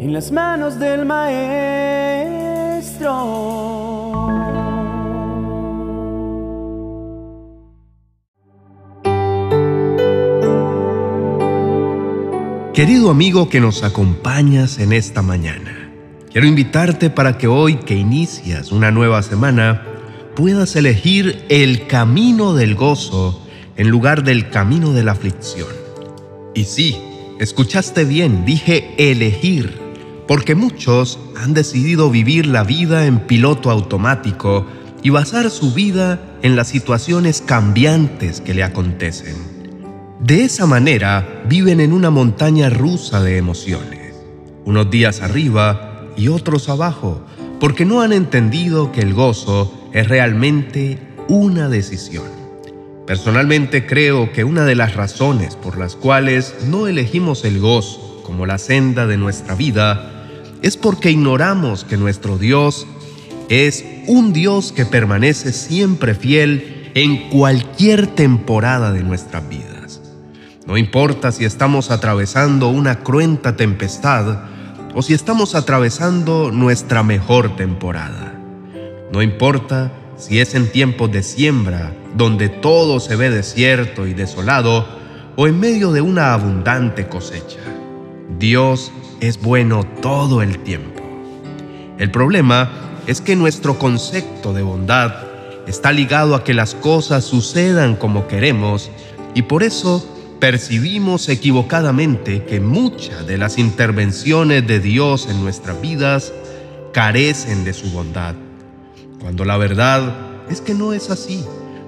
en las manos del Maestro. Querido amigo que nos acompañas en esta mañana, quiero invitarte para que hoy que inicias una nueva semana puedas elegir el camino del gozo en lugar del camino de la aflicción. Y sí, escuchaste bien, dije elegir, porque muchos han decidido vivir la vida en piloto automático y basar su vida en las situaciones cambiantes que le acontecen. De esa manera viven en una montaña rusa de emociones, unos días arriba y otros abajo, porque no han entendido que el gozo es realmente una decisión. Personalmente creo que una de las razones por las cuales no elegimos el gozo como la senda de nuestra vida es porque ignoramos que nuestro Dios es un Dios que permanece siempre fiel en cualquier temporada de nuestras vidas. No importa si estamos atravesando una cruenta tempestad o si estamos atravesando nuestra mejor temporada. No importa si es en tiempos de siembra, donde todo se ve desierto y desolado, o en medio de una abundante cosecha. Dios es bueno todo el tiempo. El problema es que nuestro concepto de bondad está ligado a que las cosas sucedan como queremos y por eso percibimos equivocadamente que muchas de las intervenciones de Dios en nuestras vidas carecen de su bondad, cuando la verdad es que no es así.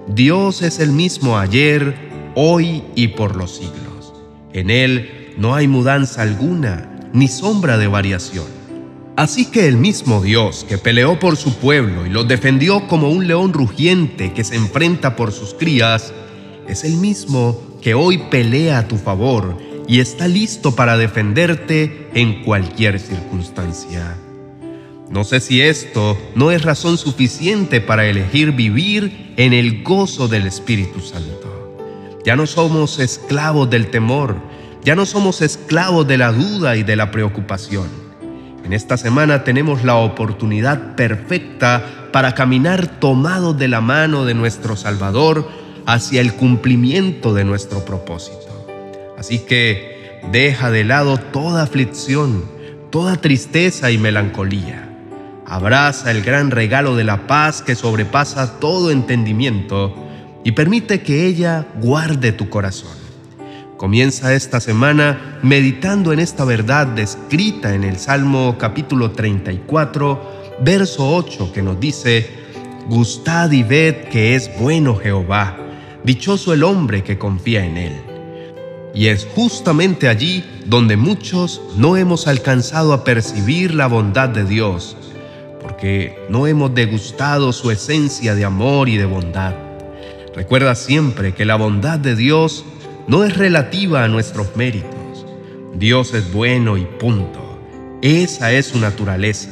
Dios es el mismo ayer, hoy y por los siglos. En Él no hay mudanza alguna, ni sombra de variación. Así que el mismo Dios que peleó por su pueblo y los defendió como un león rugiente que se enfrenta por sus crías, es el mismo que hoy pelea a tu favor y está listo para defenderte en cualquier circunstancia. No sé si esto no es razón suficiente para elegir vivir en el gozo del Espíritu Santo. Ya no somos esclavos del temor, ya no somos esclavos de la duda y de la preocupación. En esta semana tenemos la oportunidad perfecta para caminar tomados de la mano de nuestro Salvador hacia el cumplimiento de nuestro propósito. Así que deja de lado toda aflicción, toda tristeza y melancolía. Abraza el gran regalo de la paz que sobrepasa todo entendimiento y permite que ella guarde tu corazón. Comienza esta semana meditando en esta verdad descrita en el Salmo capítulo 34, verso 8, que nos dice, Gustad y ved que es bueno Jehová Dichoso el hombre que confía en Él. Y es justamente allí donde muchos no hemos alcanzado a percibir la bondad de Dios, porque no hemos degustado su esencia de amor y de bondad. Recuerda siempre que la bondad de Dios no es relativa a nuestros méritos. Dios es bueno y punto. Esa es su naturaleza.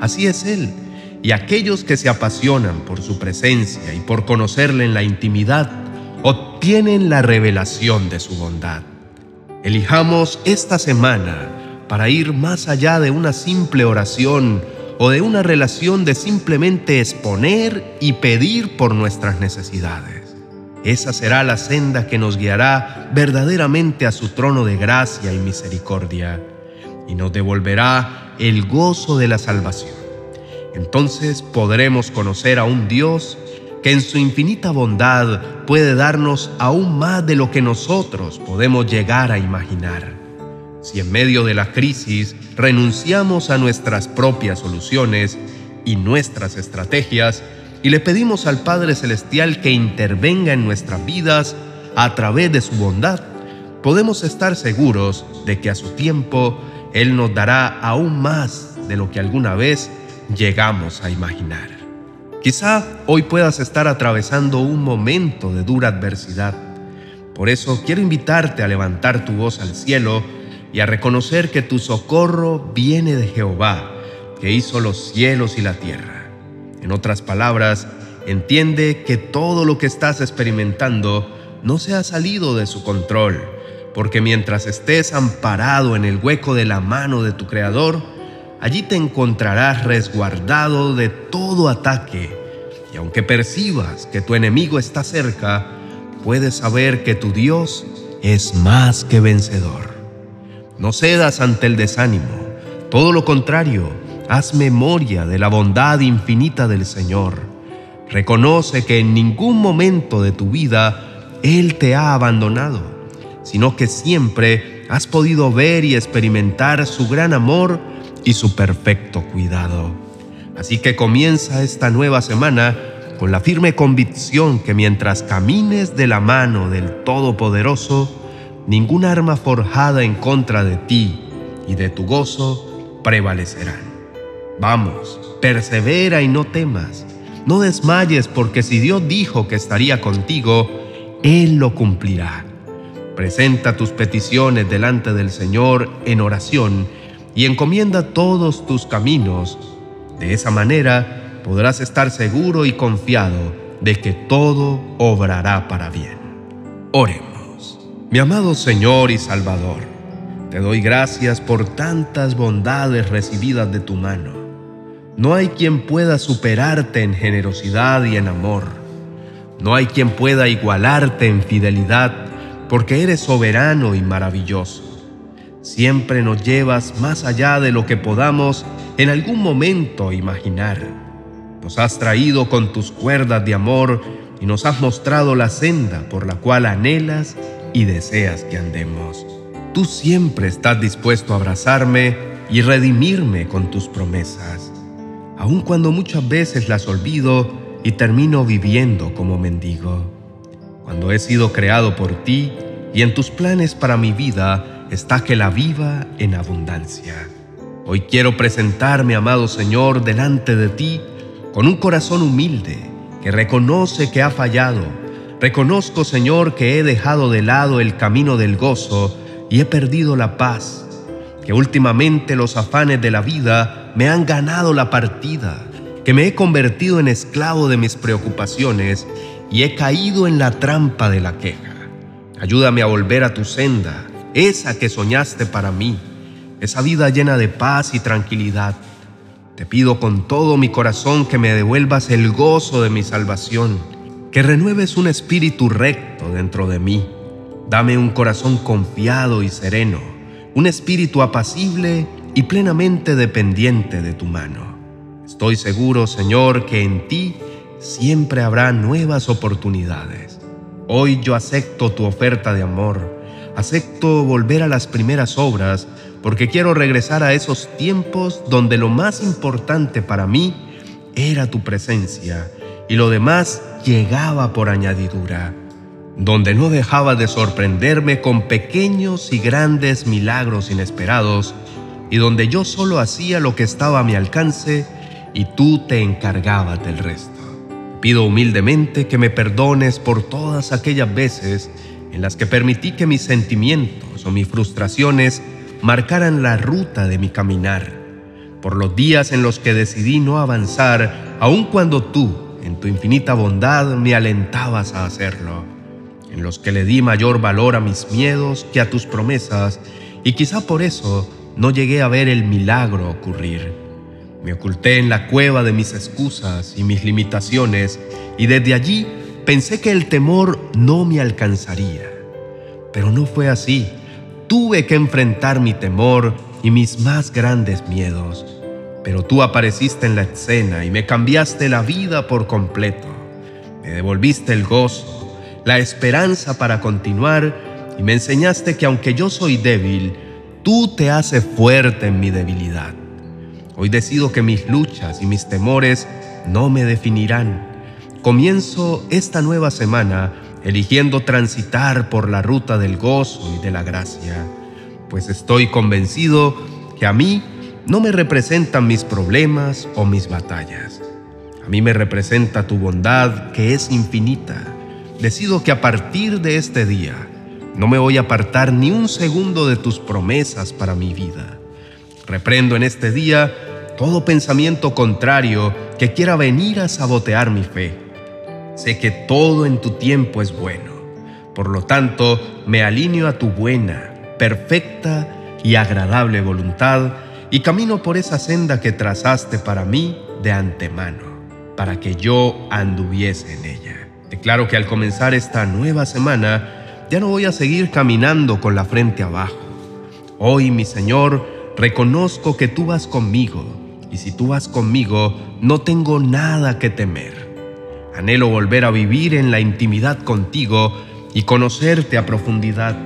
Así es Él y aquellos que se apasionan por su presencia y por conocerle en la intimidad, obtienen la revelación de su bondad. Elijamos esta semana para ir más allá de una simple oración o de una relación de simplemente exponer y pedir por nuestras necesidades. Esa será la senda que nos guiará verdaderamente a su trono de gracia y misericordia y nos devolverá el gozo de la salvación. Entonces podremos conocer a un Dios que en su infinita bondad puede darnos aún más de lo que nosotros podemos llegar a imaginar. Si en medio de la crisis renunciamos a nuestras propias soluciones y nuestras estrategias y le pedimos al Padre Celestial que intervenga en nuestras vidas a través de su bondad, podemos estar seguros de que a su tiempo Él nos dará aún más de lo que alguna vez llegamos a imaginar. Quizá hoy puedas estar atravesando un momento de dura adversidad. Por eso quiero invitarte a levantar tu voz al cielo y a reconocer que tu socorro viene de Jehová, que hizo los cielos y la tierra. En otras palabras, entiende que todo lo que estás experimentando no se ha salido de su control, porque mientras estés amparado en el hueco de la mano de tu Creador, allí te encontrarás resguardado de todo ataque, y aunque percibas que tu enemigo está cerca, puedes saber que tu Dios es más que vencedor. No cedas ante el desánimo, todo lo contrario, haz memoria de la bondad infinita del Señor. Reconoce que en ningún momento de tu vida Él te ha abandonado, sino que siempre has podido ver y experimentar su gran amor y su perfecto cuidado. Así que comienza esta nueva semana con la firme convicción que mientras camines de la mano del Todopoderoso, ningún arma forjada en contra de ti y de tu gozo prevalecerán. Vamos, persevera y no temas. No desmayes porque si Dios dijo que estaría contigo, Él lo cumplirá. Presenta tus peticiones delante del Señor en oración y encomienda todos tus caminos. De esa manera podrás estar seguro y confiado de que todo obrará para bien. Oremos. Mi amado Señor y Salvador, te doy gracias por tantas bondades recibidas de tu mano. No hay quien pueda superarte en generosidad y en amor. No hay quien pueda igualarte en fidelidad, porque eres soberano y maravilloso. Siempre nos llevas más allá de lo que podamos en algún momento imaginar. Nos has traído con tus cuerdas de amor y nos has mostrado la senda por la cual anhelas y deseas que andemos. Tú siempre estás dispuesto a abrazarme y redimirme con tus promesas, aun cuando muchas veces las olvido y termino viviendo como mendigo. Cuando he sido creado por ti y en tus planes para mi vida, está que la viva en abundancia. Hoy quiero presentarme, amado Señor, delante de ti con un corazón humilde que reconoce que ha fallado. Reconozco, Señor, que he dejado de lado el camino del gozo y he perdido la paz, que últimamente los afanes de la vida me han ganado la partida, que me he convertido en esclavo de mis preocupaciones y he caído en la trampa de la queja. Ayúdame a volver a tu senda esa que soñaste para mí, esa vida llena de paz y tranquilidad. Te pido con todo mi corazón que me devuelvas el gozo de mi salvación, que renueves un espíritu recto dentro de mí. Dame un corazón confiado y sereno, un espíritu apacible y plenamente dependiente de tu mano. Estoy seguro, Señor, que en ti siempre habrá nuevas oportunidades. Hoy yo acepto tu oferta de amor acepto volver a las primeras obras porque quiero regresar a esos tiempos donde lo más importante para mí era tu presencia y lo demás llegaba por añadidura, donde no dejaba de sorprenderme con pequeños y grandes milagros inesperados y donde yo solo hacía lo que estaba a mi alcance y tú te encargabas del resto. Pido humildemente que me perdones por todas aquellas veces en las que permití que mis sentimientos o mis frustraciones marcaran la ruta de mi caminar, por los días en los que decidí no avanzar, aun cuando tú, en tu infinita bondad, me alentabas a hacerlo, en los que le di mayor valor a mis miedos que a tus promesas, y quizá por eso no llegué a ver el milagro ocurrir. Me oculté en la cueva de mis excusas y mis limitaciones, y desde allí Pensé que el temor no me alcanzaría, pero no fue así. Tuve que enfrentar mi temor y mis más grandes miedos. Pero tú apareciste en la escena y me cambiaste la vida por completo. Me devolviste el gozo, la esperanza para continuar y me enseñaste que aunque yo soy débil, tú te haces fuerte en mi debilidad. Hoy decido que mis luchas y mis temores no me definirán Comienzo esta nueva semana eligiendo transitar por la ruta del gozo y de la gracia, pues estoy convencido que a mí no me representan mis problemas o mis batallas. A mí me representa tu bondad que es infinita. Decido que a partir de este día no me voy a apartar ni un segundo de tus promesas para mi vida. Reprendo en este día todo pensamiento contrario que quiera venir a sabotear mi fe Sé que todo en tu tiempo es bueno. Por lo tanto, me alineo a tu buena, perfecta y agradable voluntad y camino por esa senda que trazaste para mí de antemano, para que yo anduviese en ella. Declaro que al comenzar esta nueva semana, ya no voy a seguir caminando con la frente abajo. Hoy, mi Señor, reconozco que tú vas conmigo, y si tú vas conmigo, no tengo nada que temer. Anhelo volver a vivir en la intimidad contigo y conocerte a profundidad.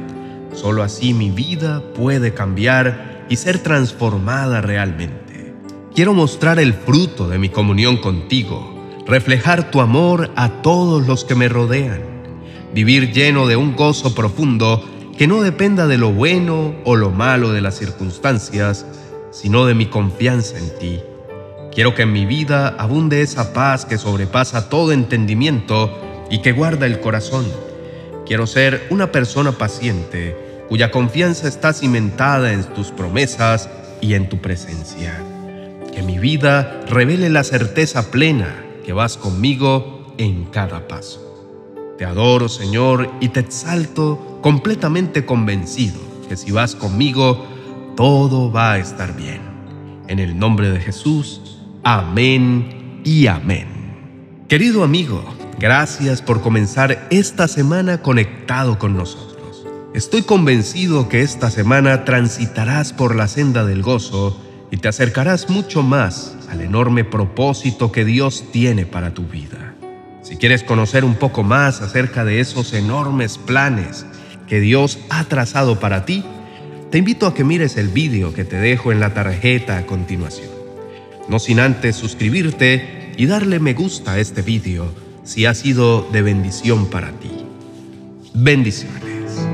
Solo así mi vida puede cambiar y ser transformada realmente. Quiero mostrar el fruto de mi comunión contigo, reflejar tu amor a todos los que me rodean, vivir lleno de un gozo profundo que no dependa de lo bueno o lo malo de las circunstancias, sino de mi confianza en ti. Quiero que en mi vida abunde esa paz que sobrepasa todo entendimiento y que guarda el corazón. Quiero ser una persona paciente cuya confianza está cimentada en tus promesas y en tu presencia. Que mi vida revele la certeza plena que vas conmigo en cada paso. Te adoro, Señor, y te exalto completamente convencido que si vas conmigo, todo va a estar bien. En el nombre de Jesús, amén y amén. Querido amigo, gracias por comenzar esta semana conectado con nosotros. Estoy convencido que esta semana transitarás por la senda del gozo y te acercarás mucho más al enorme propósito que Dios tiene para tu vida. Si quieres conocer un poco más acerca de esos enormes planes que Dios ha trazado para ti, te invito a que mires el vídeo que te dejo en la tarjeta a continuación. No sin antes suscribirte y darle me gusta a este vídeo si ha sido de bendición para ti. Bendiciones.